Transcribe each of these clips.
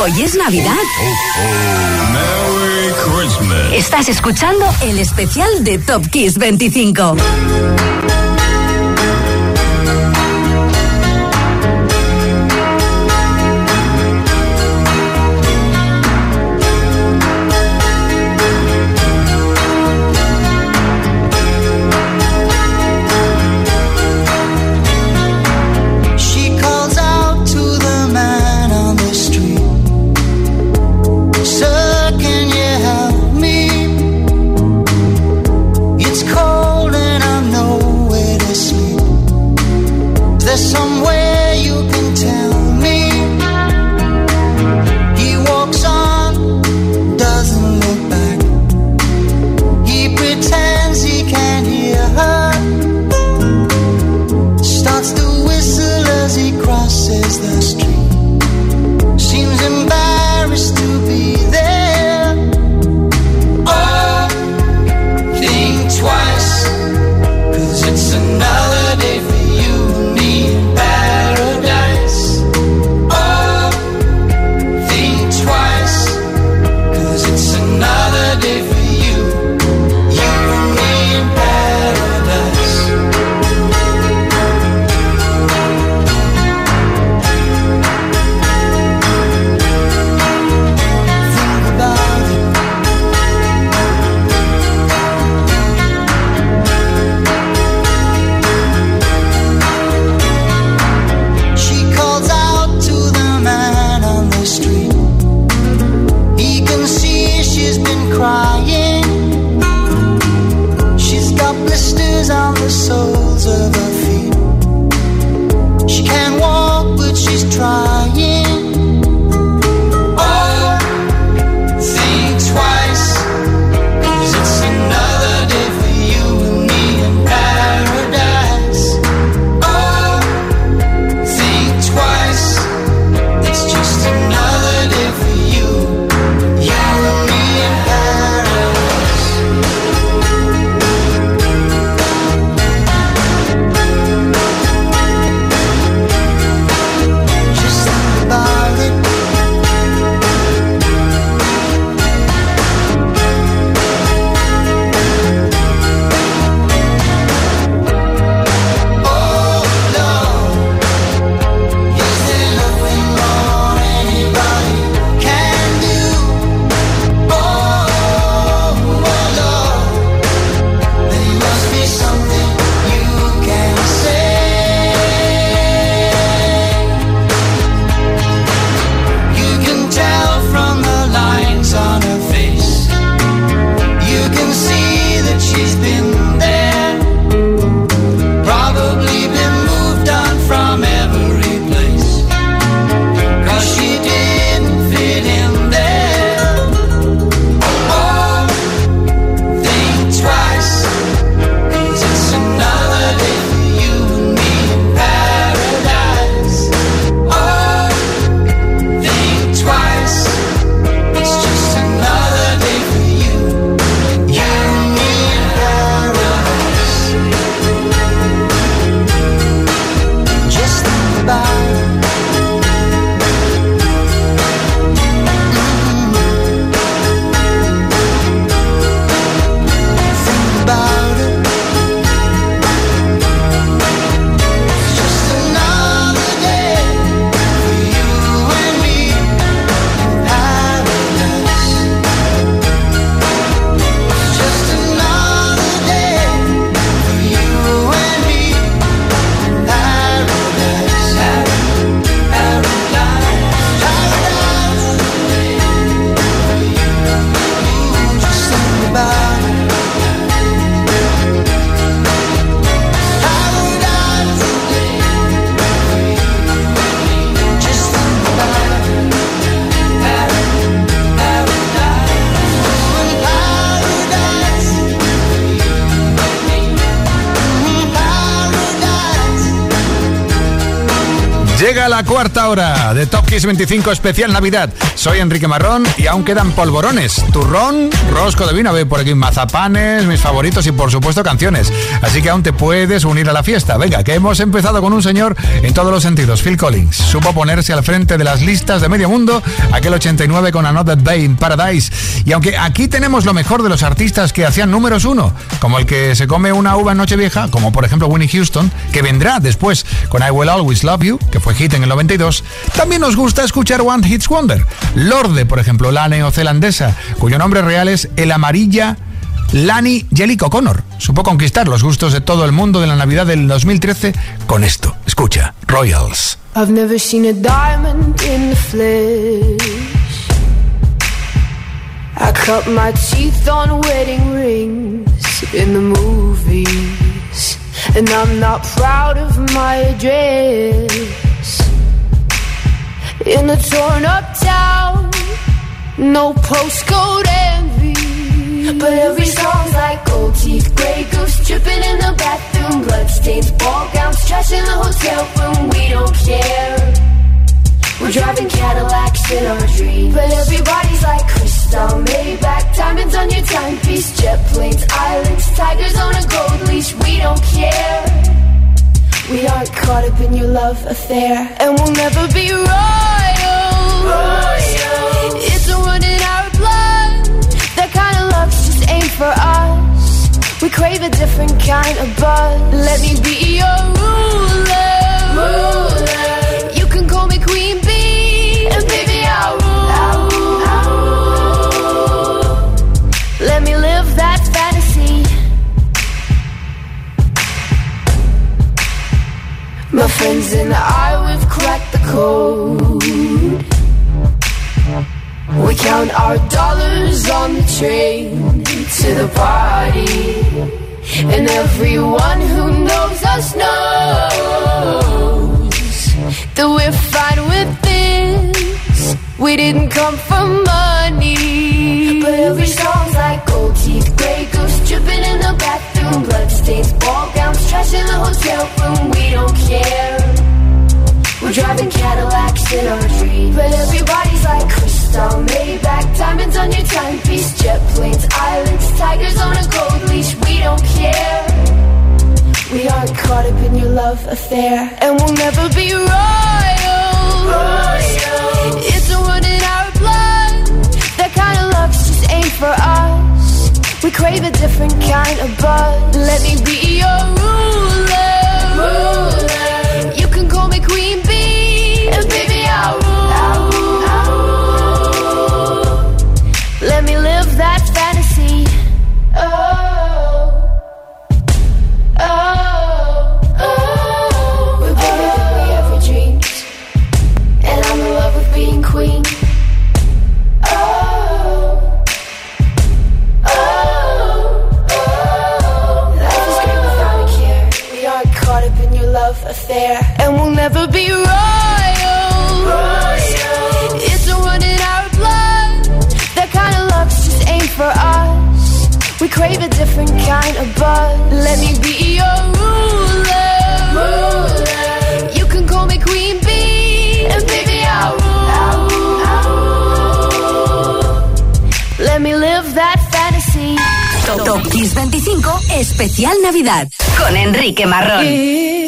Hoy es Navidad. Merry Christmas. Estás escuchando el especial de Top Kiss 25. Cuarta hora de Kiss 25 especial Navidad. Soy Enrique Marrón y aún quedan polvorones, turrón, rosco de vino, ve por aquí mazapanes, mis favoritos y por supuesto canciones. Así que aún te puedes unir a la fiesta. Venga, que hemos empezado con un señor en todos los sentidos, Phil Collins. Supo ponerse al frente de las listas de medio mundo, aquel 89 con Another Day in Paradise. Y aunque aquí tenemos lo mejor de los artistas que hacían números uno, como el que se come una uva en Nochevieja, como por ejemplo Winnie Houston, que vendrá después con I Will Always Love You, que fue hit en el 92, también nos gusta escuchar One Hits Wonder. Lorde, por ejemplo, la neozelandesa, cuyo nombre real es El Amarilla Lani Jellico Connor. Supo conquistar los gustos de todo el mundo de la Navidad del 2013 con esto. Escucha, Royals. I've never seen a diamond in the flesh. I cut my teeth on wedding rings in the movies. And I'm not proud of my address. In a torn up town, no postcode envy. But every song's like gold teeth, grey goose dripping in the bathroom, bloodstains, ball gowns, trash in the hotel room. We don't care. We're driving Cadillacs in our dreams. But everybody's like crystal, Maybach, diamonds on your timepiece, jet planes, islands, tigers on a gold leash. We don't care. We aren't caught up in your love affair, and we'll never be royal. royal. It's a run in our blood. That kind of luck's just ain't for us. We crave a different kind of buzz. Let me be your ruler. ruler. My friends and I, we've cracked the code. We count our dollars on the train to the party. And everyone who knows us knows that we're fine with this. We didn't come for money. But every song's like gold teeth, grey goose dripping in the bathroom, bloodstains, ball gowns, trash in the hotel room. We don't care. We're driving Cadillacs in our dreams. But everybody's like crystal, Maybach, diamonds on your timepiece, jet planes, islands, tigers on a gold leash. We don't care. We aren't caught up in your love affair, and we'll never be royal. royal. It's a run in our blood. That kind of luck's just ain't for us. We crave a different kind of buzz. Let me be your ruler. ruler. Never be royal. royal. It's a run in our blood. That kind of luck's just ain't for us. We crave a different kind of buzz. Let me be your ruler. ruler. You can call me queen bee, and baby I'll rule. I'll. Let me live that fantasy. Top, Top Kiss 25 especial Navidad con Enrique Marrón. If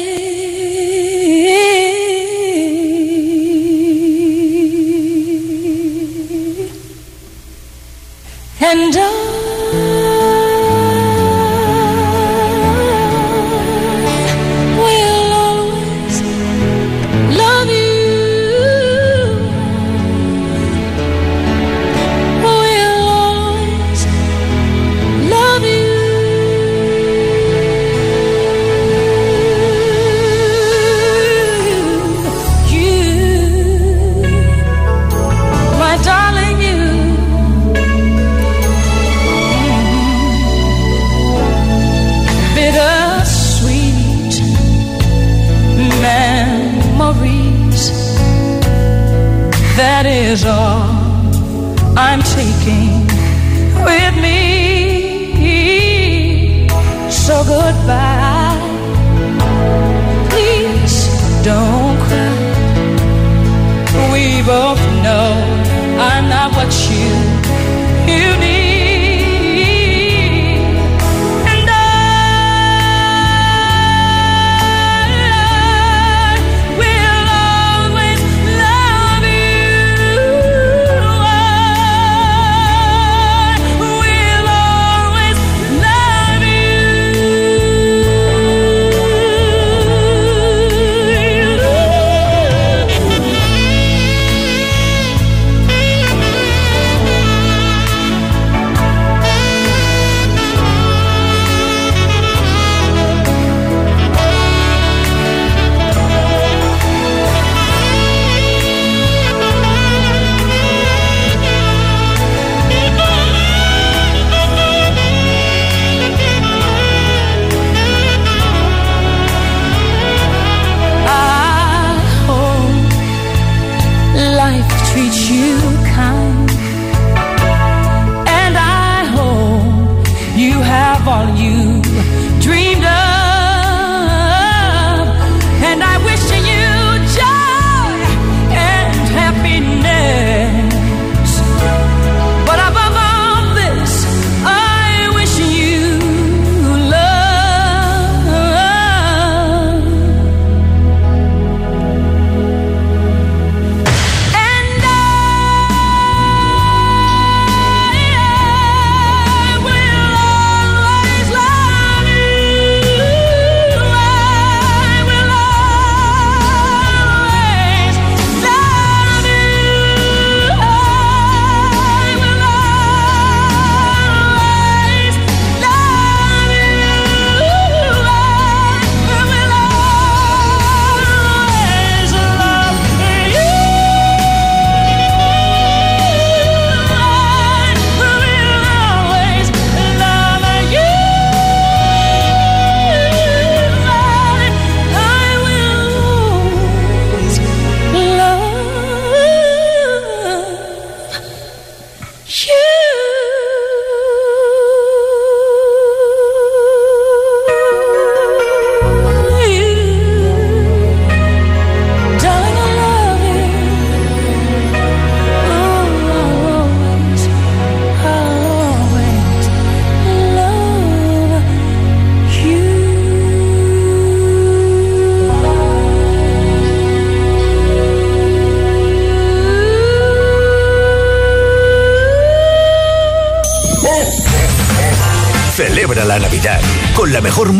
And I that is all I'm taking.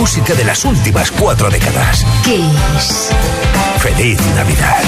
música de las últimas cuatro décadas. Kiss. Feliz Navidad.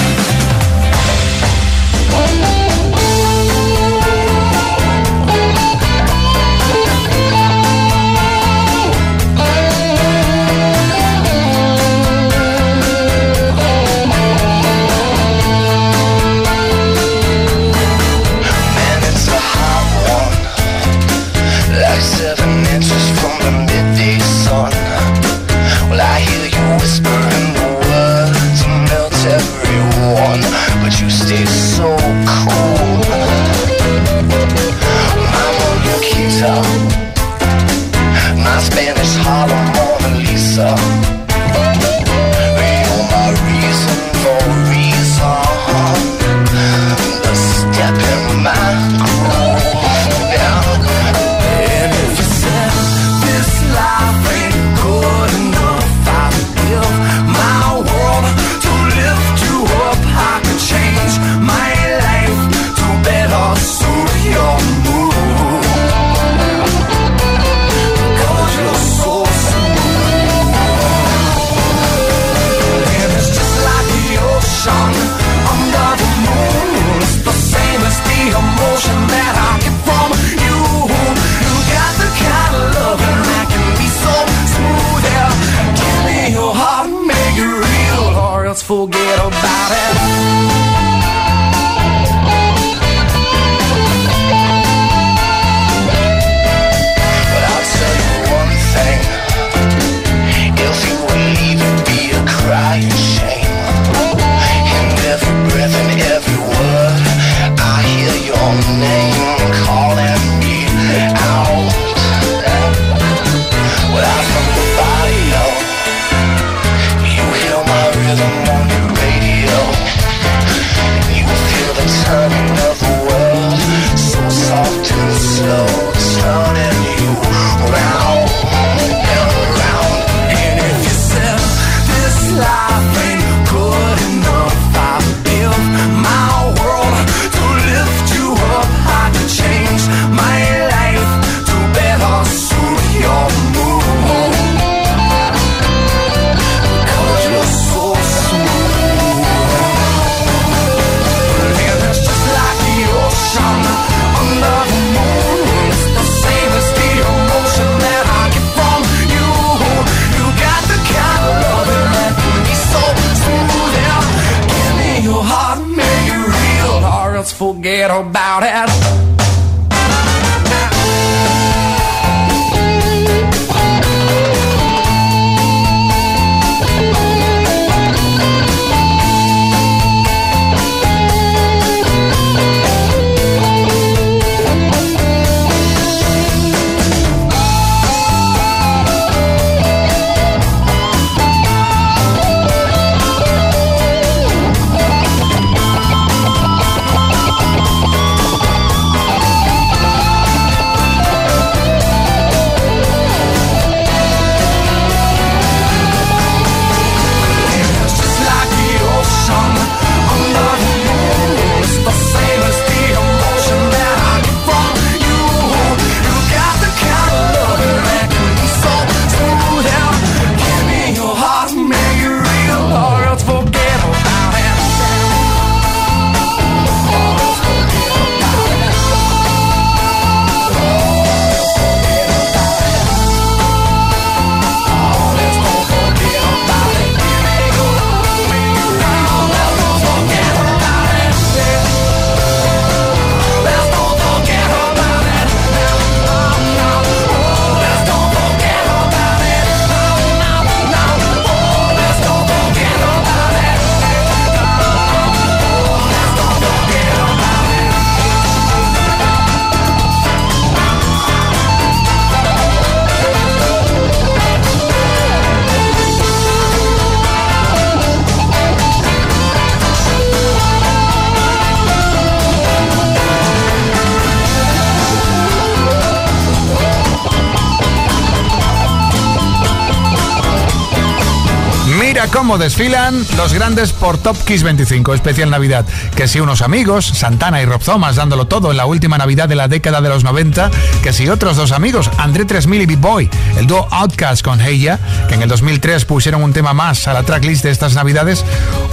Cómo desfilan los grandes por Top Kiss 25, especial Navidad. Que si unos amigos, Santana y Rob Thomas dándolo todo en la última Navidad de la década de los 90, que si otros dos amigos, André 3000 y Big Boy, el dúo Outcast con Heya, que en el 2003 pusieron un tema más a la tracklist de estas Navidades,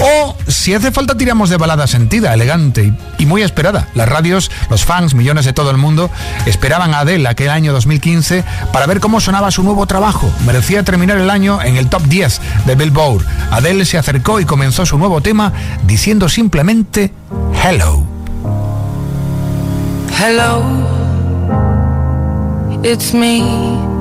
o si hace falta tiramos de balada sentida, elegante y, muy esperada. Las radios, los fans, millones de todo el mundo, esperaban a Adele aquel año 2015 para ver cómo sonaba su nuevo trabajo. Merecía terminar el año en el top 10 de Billboard. Adele se acercó y comenzó su nuevo tema diciendo simplemente Hello. Hello, it's me.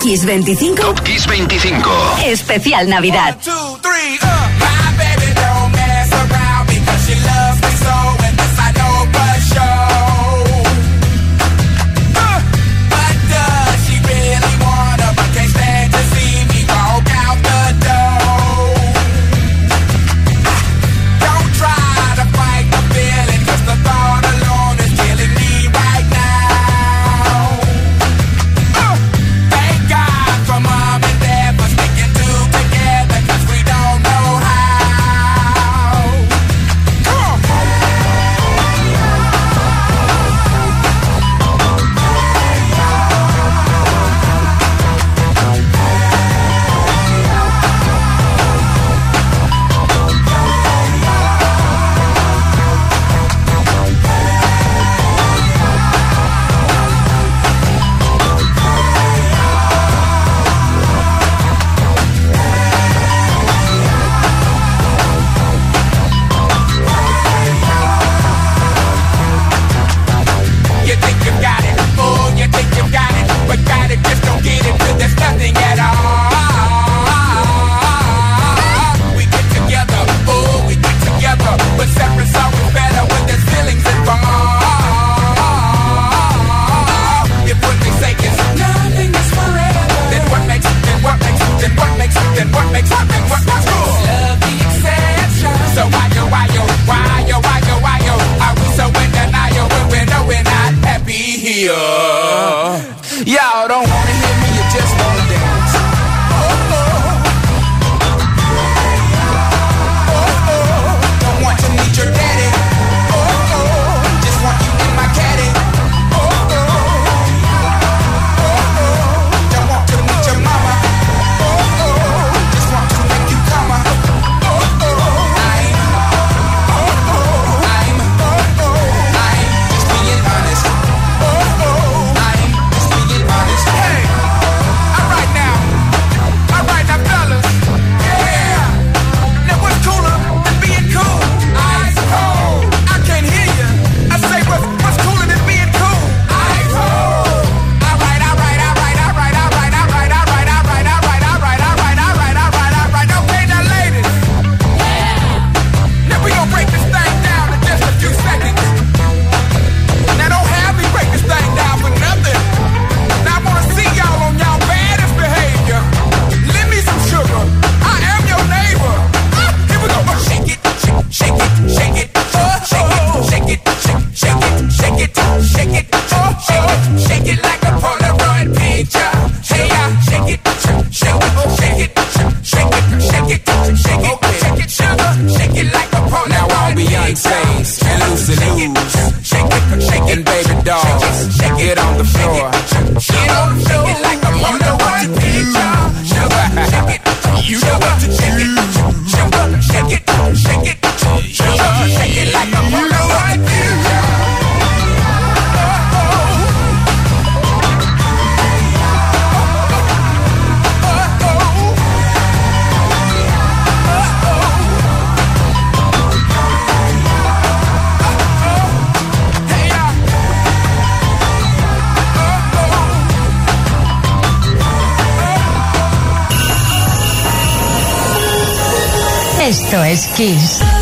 Kiss 25. Top Kiss 25. Especial Navidad. One, two, three, Radio. es Kiss.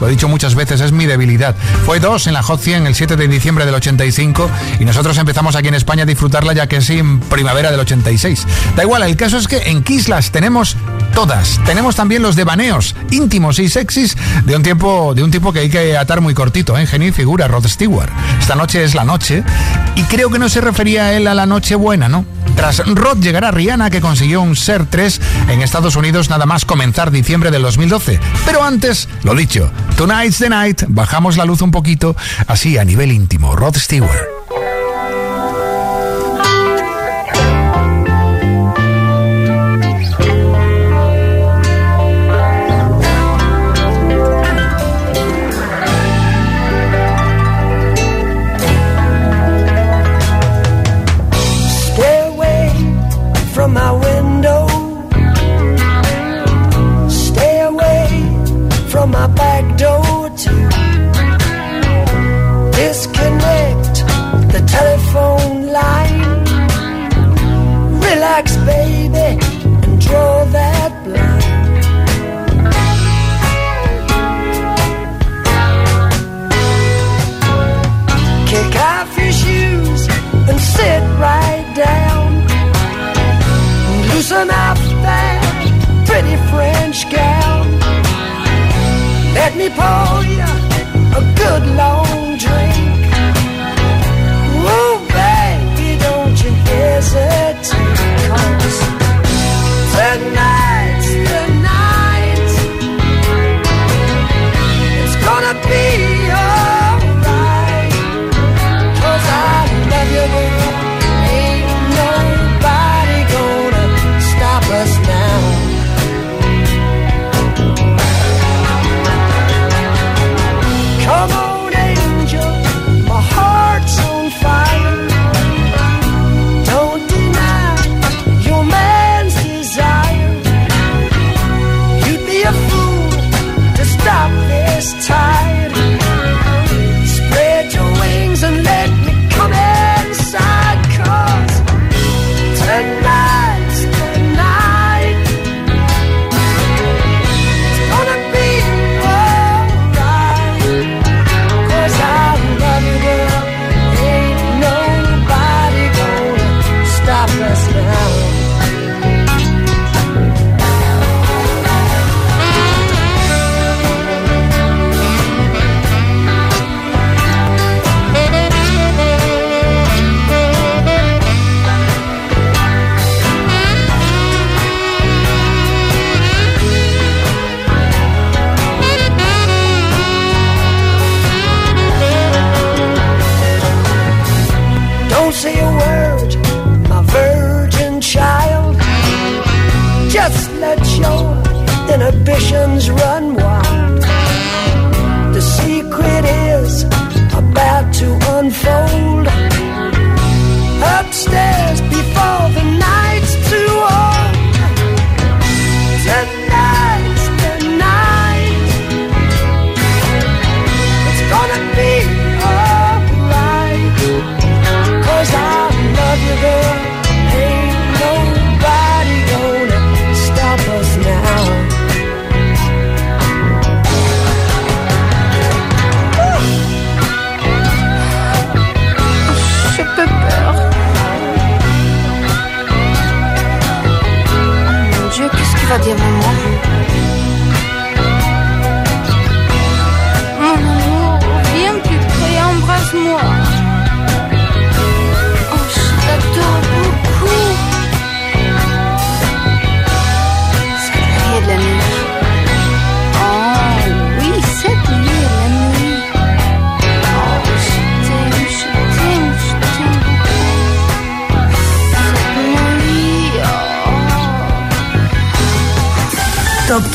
Lo he dicho muchas veces, es mi debilidad. Fue dos en la Hot 100 el 7 de diciembre del 85 y nosotros empezamos aquí en España a disfrutarla ya que sí en primavera del 86. Da igual, el caso es que en Kiss las tenemos todas. Tenemos también los devaneos íntimos y sexys de un tiempo de un tipo que hay que atar muy cortito, ¿eh? genio y figura, Rod Stewart. Esta noche es la noche y creo que no se refería a él a la noche buena, ¿no? Tras Rod llegará Rihanna que consiguió un Ser 3 en Estados Unidos nada más comenzar diciembre del 2012. Pero antes, lo dicho, Tonight's the Night, bajamos la luz un poquito, así a nivel íntimo, Rod Stewart.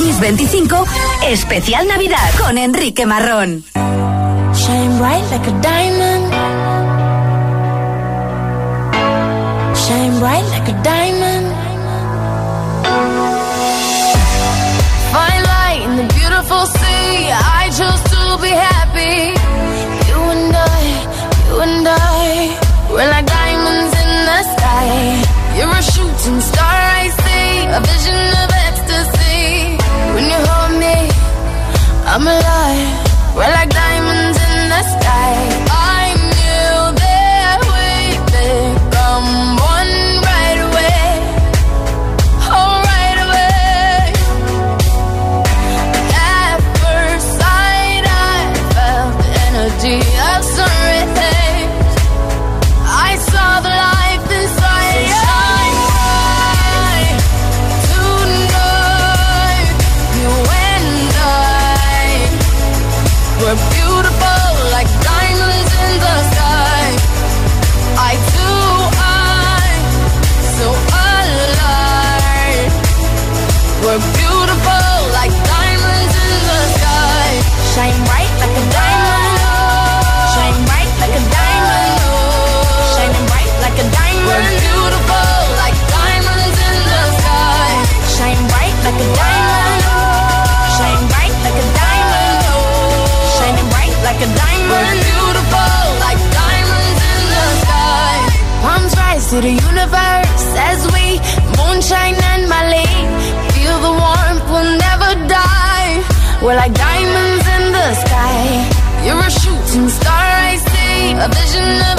Kiss 25, especial Navidad con Enrique Marrón. Shine bright like a diamond. Shine bright like a diamond. to the universe as we moonshine and Malay. Feel the warmth, we'll never die. We're like diamonds in the sky. You're a shooting star, I see. A vision of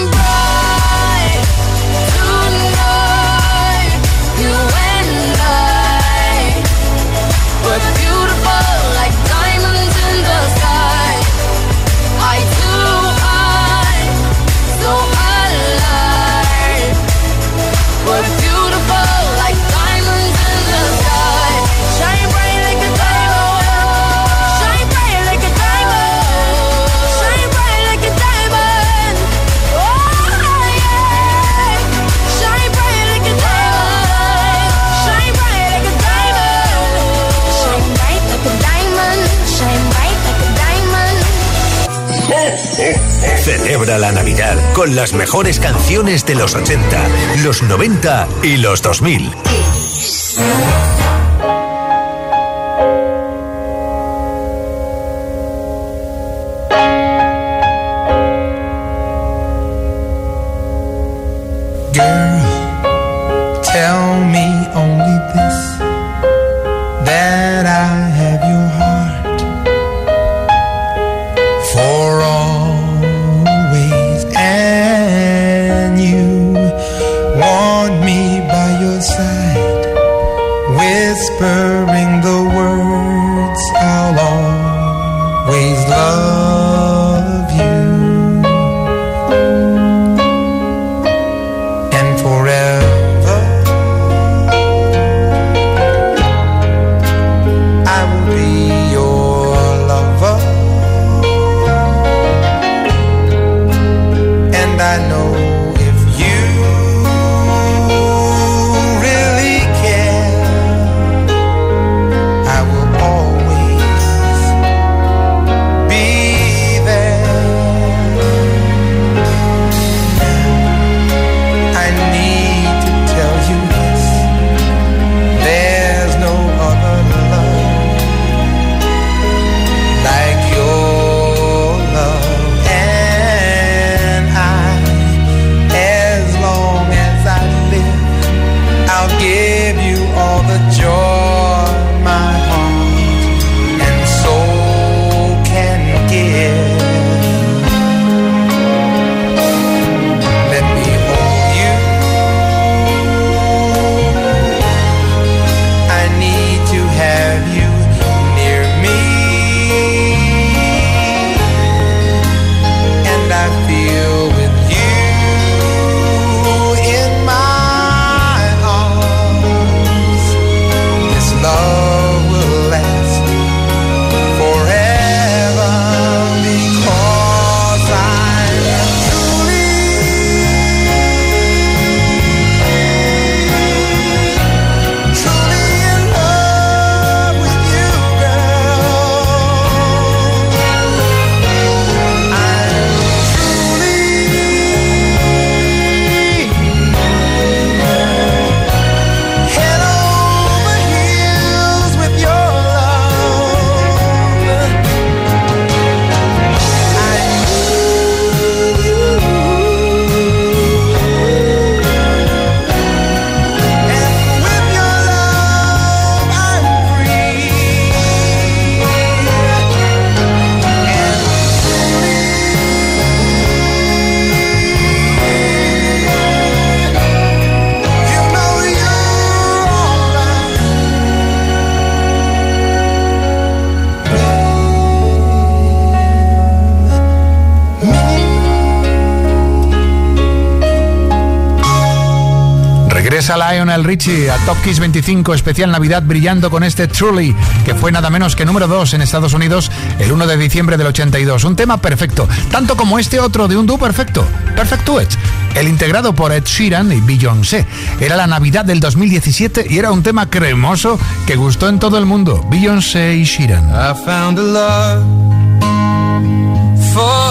La Navidad con las mejores canciones de los 80, los 90 y los 2000. Regresa Lionel Richie a Top Kiss 25 especial Navidad brillando con este Truly, que fue nada menos que número 2 en Estados Unidos el 1 de diciembre del 82. Un tema perfecto, tanto como este otro de un dúo perfecto, Perfect Duet, el integrado por Ed Sheeran y Beyoncé. Era la Navidad del 2017 y era un tema cremoso que gustó en todo el mundo. Beyoncé y Sheeran. I found a love for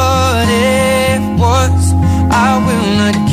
I will not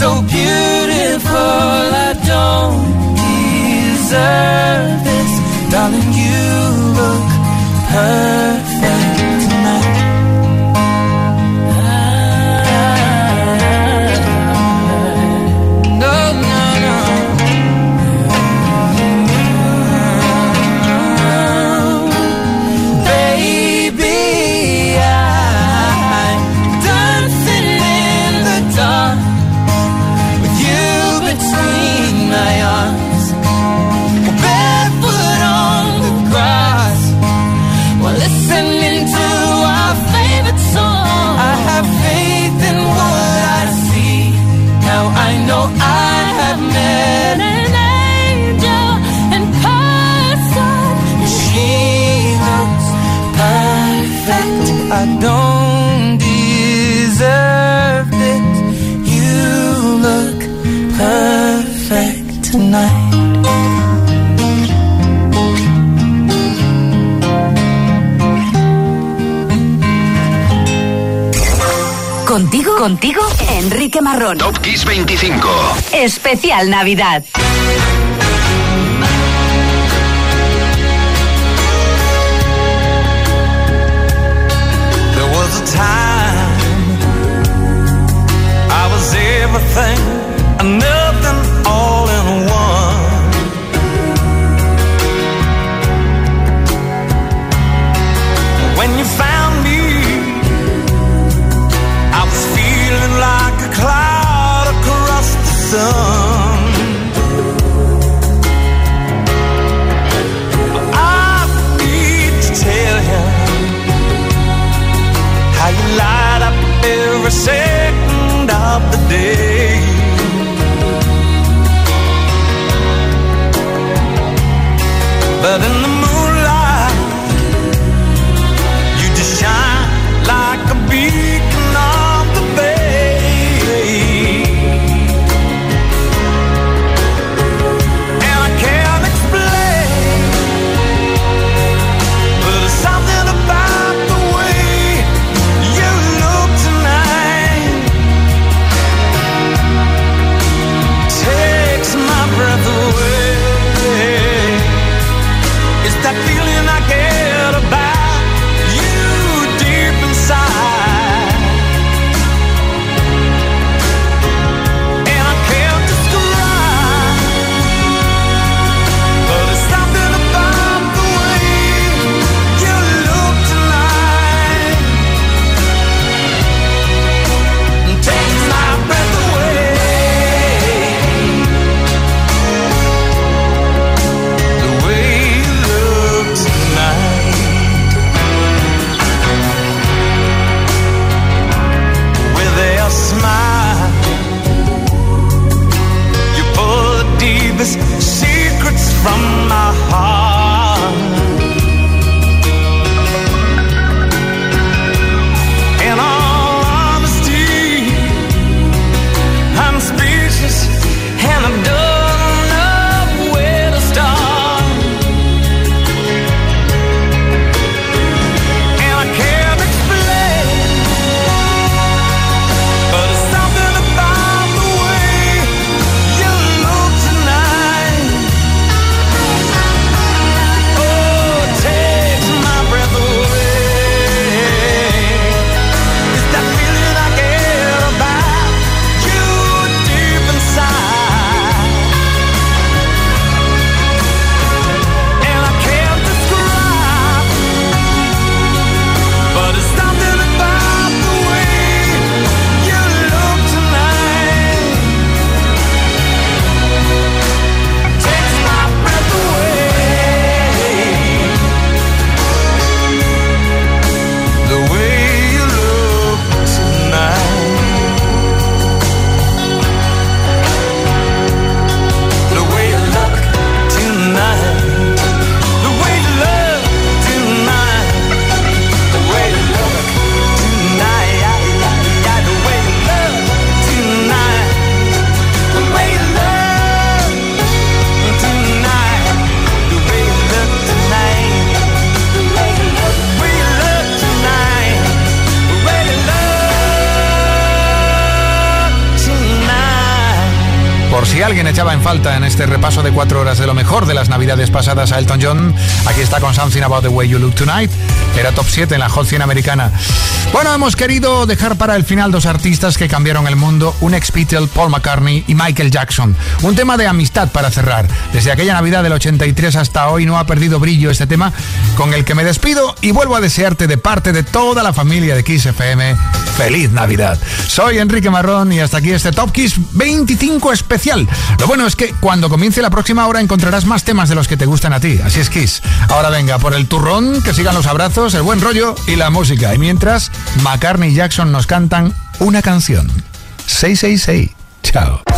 so beautiful. I don't deserve this. Darling, you look perfect Contigo, contigo, Enrique Marrón. Top Kiss 25. Especial Navidad. There was a time I was everything I. song. I need to tell you how you light up every cell. Falta en este repaso de cuatro horas de lo mejor de las navidades pasadas a Elton John, aquí está con Something About the Way You Look Tonight. Era top 7 en la Hot 100 americana. Bueno, hemos querido dejar para el final dos artistas que cambiaron el mundo, un ex Beatle, Paul McCartney y Michael Jackson. Un tema de amistad para cerrar. Desde aquella Navidad del 83 hasta hoy no ha perdido brillo este tema con el que me despido y vuelvo a desearte de parte de toda la familia de Kiss FM feliz Navidad. Soy Enrique Marrón y hasta aquí este Top Kiss 25 especial. Lo bueno es que cuando comience la próxima hora encontrarás más temas de los que te gustan a ti. Así es Kiss. Ahora venga, por el turrón, que sigan los abrazos, el buen rollo y la música. Y mientras, McCartney y Jackson nos cantan una canción. 666. Chao.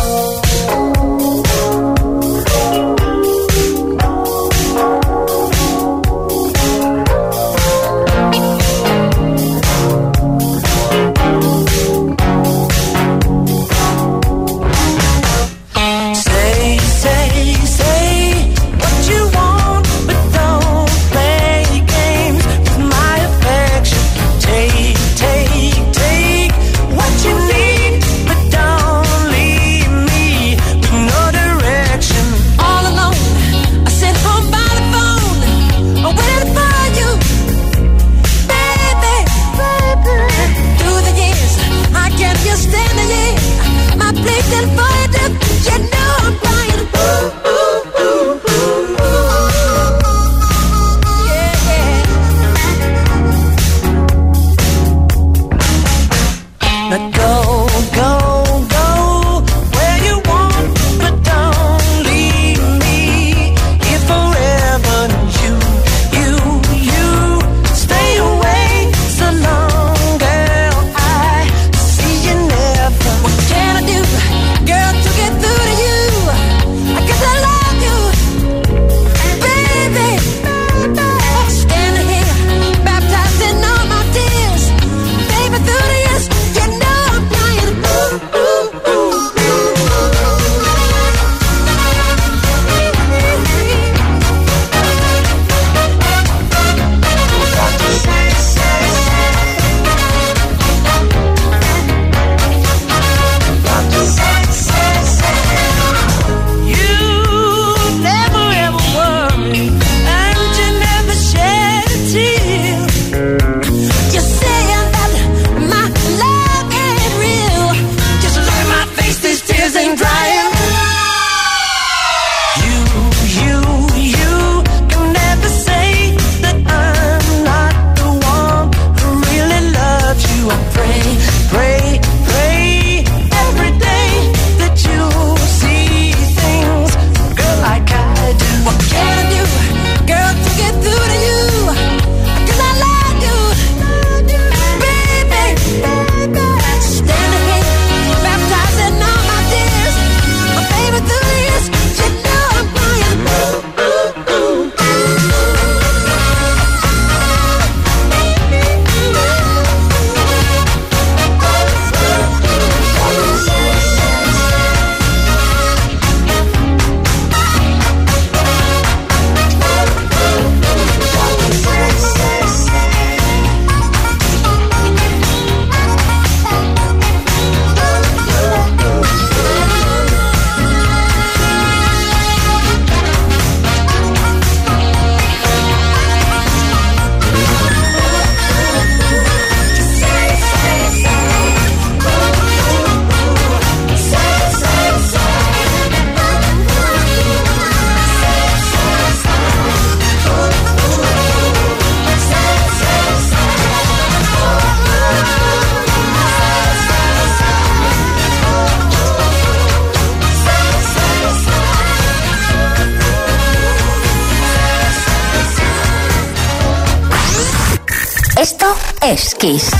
Kiss.